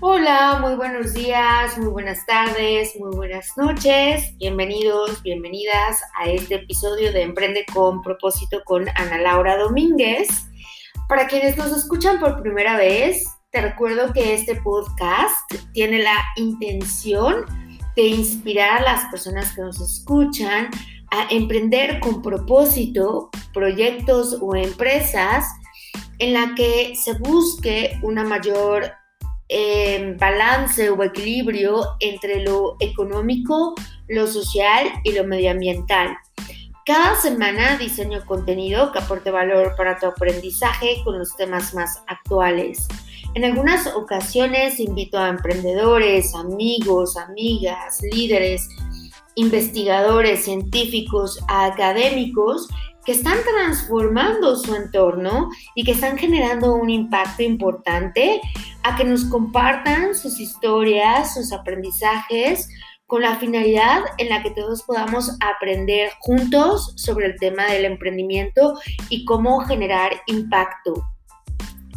Hola, muy buenos días, muy buenas tardes, muy buenas noches. Bienvenidos, bienvenidas a este episodio de Emprende con propósito con Ana Laura Domínguez. Para quienes nos escuchan por primera vez, te recuerdo que este podcast tiene la intención de inspirar a las personas que nos escuchan a emprender con propósito proyectos o empresas en la que se busque una mayor eh, balance o equilibrio entre lo económico, lo social y lo medioambiental. Cada semana diseño contenido que aporte valor para tu aprendizaje con los temas más actuales. En algunas ocasiones invito a emprendedores, amigos, amigas, líderes, investigadores, científicos, académicos que están transformando su entorno y que están generando un impacto importante a que nos compartan sus historias, sus aprendizajes, con la finalidad en la que todos podamos aprender juntos sobre el tema del emprendimiento y cómo generar impacto.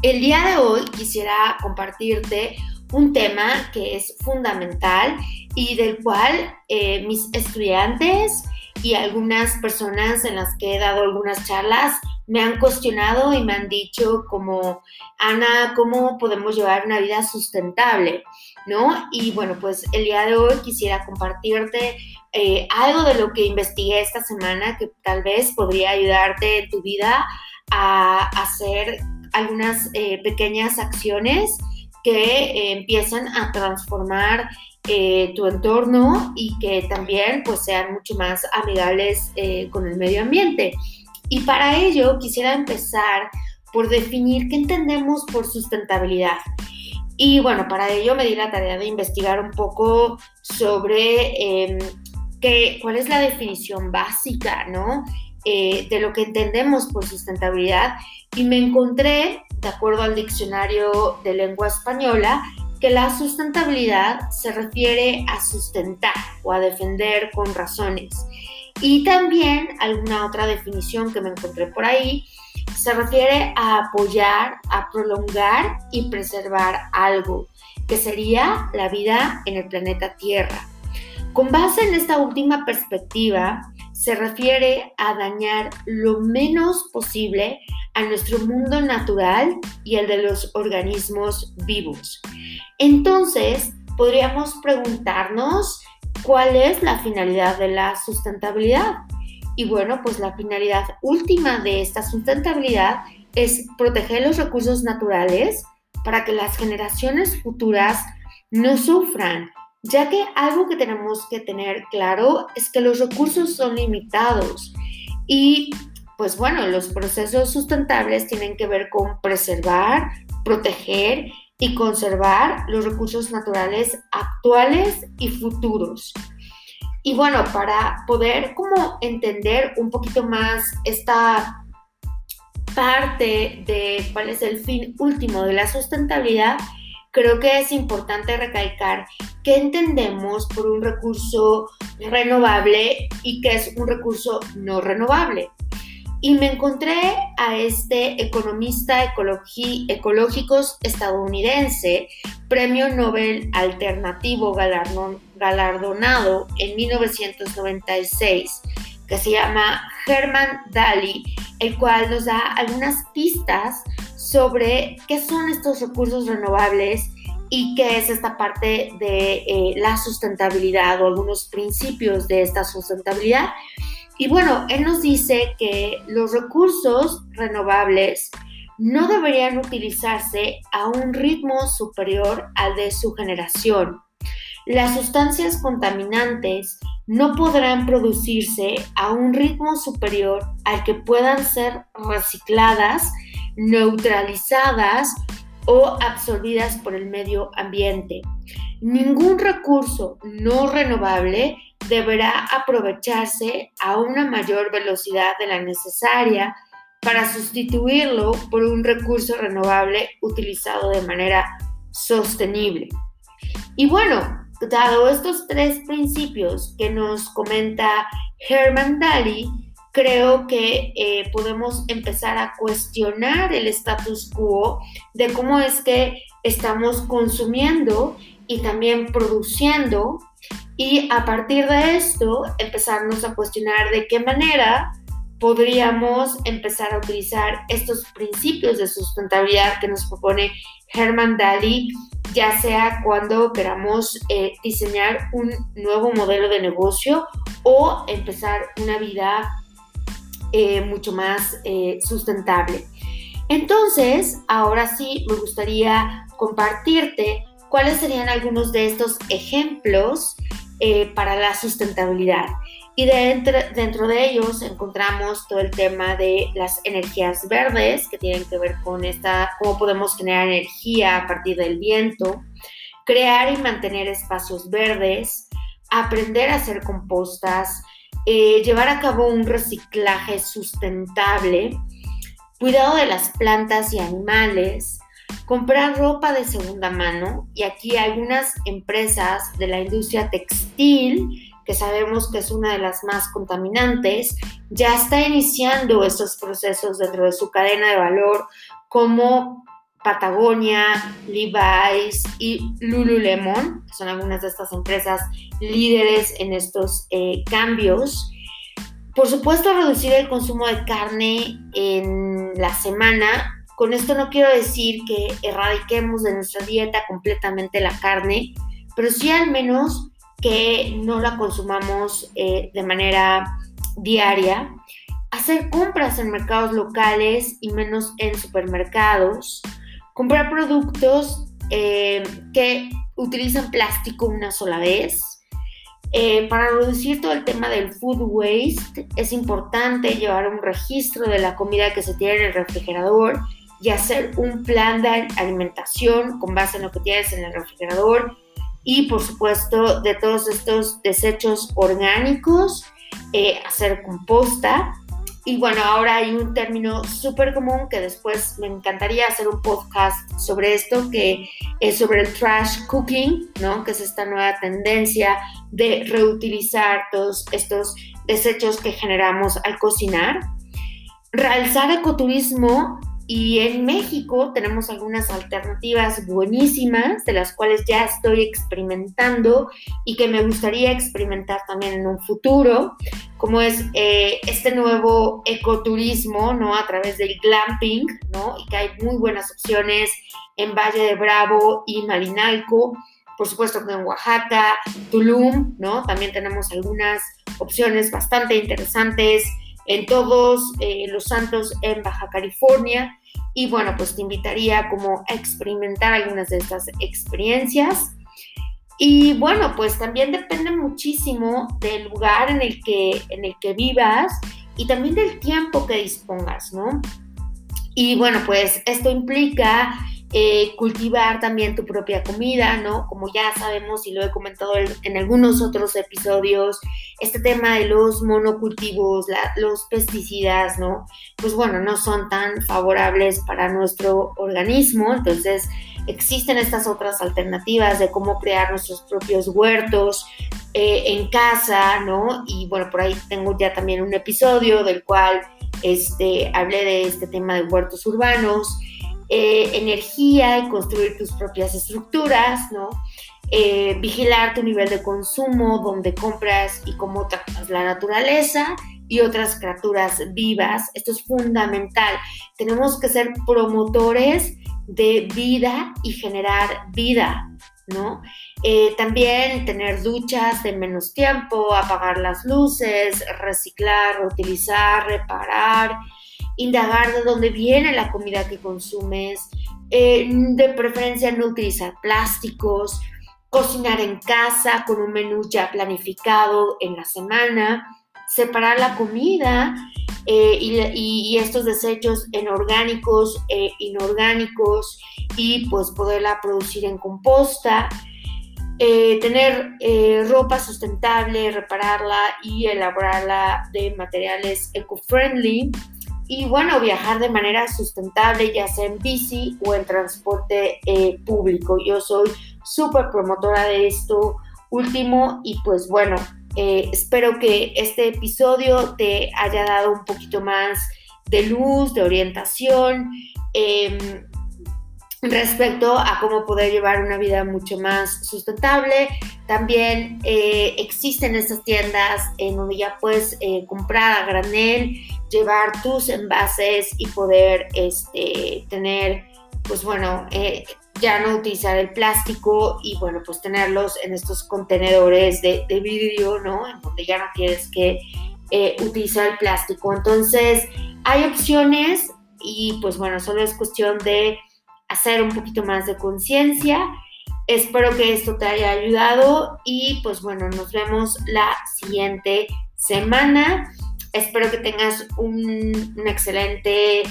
El día de hoy quisiera compartirte un tema que es fundamental y del cual eh, mis estudiantes y algunas personas en las que he dado algunas charlas me han cuestionado y me han dicho como, Ana, ¿cómo podemos llevar una vida sustentable? ¿No? Y bueno, pues el día de hoy quisiera compartirte eh, algo de lo que investigué esta semana que tal vez podría ayudarte tu vida a hacer algunas eh, pequeñas acciones que eh, empiezan a transformar eh, tu entorno y que también pues sean mucho más amigables eh, con el medio ambiente. Y para ello quisiera empezar por definir qué entendemos por sustentabilidad. Y bueno, para ello me di la tarea de investigar un poco sobre em, qué, cuál es la definición básica, ¿no? De lo que entendemos por sustentabilidad y me encontré, de acuerdo al diccionario de lengua española, que la sustentabilidad se refiere a sustentar o a defender con razones. Y también alguna otra definición que me encontré por ahí se refiere a apoyar, a prolongar y preservar algo, que sería la vida en el planeta Tierra. Con base en esta última perspectiva, se refiere a dañar lo menos posible a nuestro mundo natural y el de los organismos vivos. Entonces, podríamos preguntarnos cuál es la finalidad de la sustentabilidad. Y bueno, pues la finalidad última de esta sustentabilidad es proteger los recursos naturales para que las generaciones futuras no sufran, ya que algo que tenemos que tener claro es que los recursos son limitados y pues bueno, los procesos sustentables tienen que ver con preservar, proteger y conservar los recursos naturales actuales y futuros. Y bueno, para poder como entender un poquito más esta parte de cuál es el fin último de la sustentabilidad, creo que es importante recalcar qué entendemos por un recurso renovable y qué es un recurso no renovable. Y me encontré a este economista ecológicos estadounidense, premio Nobel alternativo galardonado en 1996, que se llama Herman Daly, el cual nos da algunas pistas sobre qué son estos recursos renovables y qué es esta parte de eh, la sustentabilidad o algunos principios de esta sustentabilidad. Y bueno, él nos dice que los recursos renovables no deberían utilizarse a un ritmo superior al de su generación. Las sustancias contaminantes no podrán producirse a un ritmo superior al que puedan ser recicladas, neutralizadas o absorbidas por el medio ambiente. Ningún recurso no renovable deberá aprovecharse a una mayor velocidad de la necesaria para sustituirlo por un recurso renovable utilizado de manera sostenible. Y bueno, dado estos tres principios que nos comenta Herman Daly, creo que eh, podemos empezar a cuestionar el status quo de cómo es que estamos consumiendo y también produciendo. Y a partir de esto empezarnos a cuestionar de qué manera podríamos empezar a utilizar estos principios de sustentabilidad que nos propone Herman Daly, ya sea cuando queramos eh, diseñar un nuevo modelo de negocio o empezar una vida eh, mucho más eh, sustentable. Entonces, ahora sí me gustaría compartirte cuáles serían algunos de estos ejemplos para la sustentabilidad. Y dentro, dentro de ellos encontramos todo el tema de las energías verdes, que tienen que ver con esta, cómo podemos generar energía a partir del viento, crear y mantener espacios verdes, aprender a hacer compostas, eh, llevar a cabo un reciclaje sustentable, cuidado de las plantas y animales, comprar ropa de segunda mano. Y aquí algunas empresas de la industria textil que sabemos que es una de las más contaminantes, ya está iniciando estos procesos dentro de su cadena de valor como Patagonia, Levi's y Lululemon, que son algunas de estas empresas líderes en estos eh, cambios. Por supuesto, reducir el consumo de carne en la semana. Con esto no quiero decir que erradiquemos de nuestra dieta completamente la carne, pero sí al menos que no la consumamos eh, de manera diaria, hacer compras en mercados locales y menos en supermercados, comprar productos eh, que utilizan plástico una sola vez. Eh, para reducir todo el tema del food waste es importante llevar un registro de la comida que se tiene en el refrigerador y hacer un plan de alimentación con base en lo que tienes en el refrigerador y por supuesto de todos estos desechos orgánicos, eh, hacer composta. Y bueno, ahora hay un término súper común que después me encantaría hacer un podcast sobre esto, que es sobre el trash cooking, ¿no? Que es esta nueva tendencia de reutilizar todos estos desechos que generamos al cocinar. Realzar ecoturismo y en México tenemos algunas alternativas buenísimas de las cuales ya estoy experimentando y que me gustaría experimentar también en un futuro, como es eh, este nuevo ecoturismo, ¿no? A través del glamping, ¿no? Y que hay muy buenas opciones en Valle de Bravo y Malinalco. Por supuesto que en Oaxaca, Tulum, ¿no? También tenemos algunas opciones bastante interesantes en todos eh, los santos en Baja California y bueno, pues te invitaría como a experimentar algunas de estas experiencias. Y bueno, pues también depende muchísimo del lugar en el que, en el que vivas y también del tiempo que dispongas, ¿no? Y bueno, pues esto implica eh, cultivar también tu propia comida, ¿no? Como ya sabemos y lo he comentado en, algunos otros episodios, este tema de los monocultivos, los pesticidas, ¿no? Pues bueno, no son tan favorables para nuestro organismo, entonces existen estas otras alternativas de cómo crear nuestros propios huertos eh, en casa, ¿no? Y bueno, por ahí tengo ya también un episodio del cual este, hablé de este tema de huertos urbanos. Eh, energía y construir tus propias estructuras, ¿no? Eh, vigilar tu nivel de consumo, dónde compras y cómo tratas la naturaleza y otras criaturas vivas. Esto es fundamental. Tenemos que ser promotores de vida y generar vida, ¿no? Eh, también tener duchas de menos tiempo, apagar las luces, reciclar, reutilizar, reparar, indagar de dónde viene la comida que consumes, eh, de preferencia no utilizar plásticos, cocinar en casa con un menú ya planificado en la semana, separar la comida eh, y, estos desechos en orgánicos e inorgánicos y pues poderla producir en composta. Eh, tener ropa sustentable, repararla y elaborarla de materiales eco-friendly, y bueno, viajar de manera sustentable, ya sea en bici o en transporte eh, público. Yo soy súper promotora de esto último y pues bueno, Eh, espero que este episodio te haya dado un poquito más de luz, de orientación em, respecto a cómo poder llevar una vida mucho más sustentable. También eh, existen estas tiendas en donde ya puedes eh, comprar a granel, llevar tus envases y poder este, tener, pues bueno, ya no utilizar el plástico y bueno, pues tenerlos en estos contenedores de, vidrio, ¿no? En donde ya no tienes que eh, utilizar el plástico. Entonces, hay opciones y pues bueno, solo es cuestión de hacer un poquito más de conciencia. Espero que esto te haya ayudado y pues bueno, nos vemos la siguiente semana. Espero que tengas un, un excelente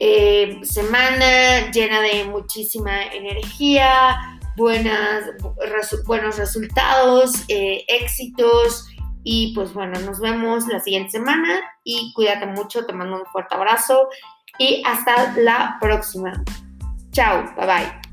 eh, semana llena de muchísima energía, buenas, buenos resultados, eh, éxitos. Y pues bueno, nos vemos la siguiente semana y cuídate mucho, te mando un fuerte abrazo y hasta la próxima. Chao, bye bye.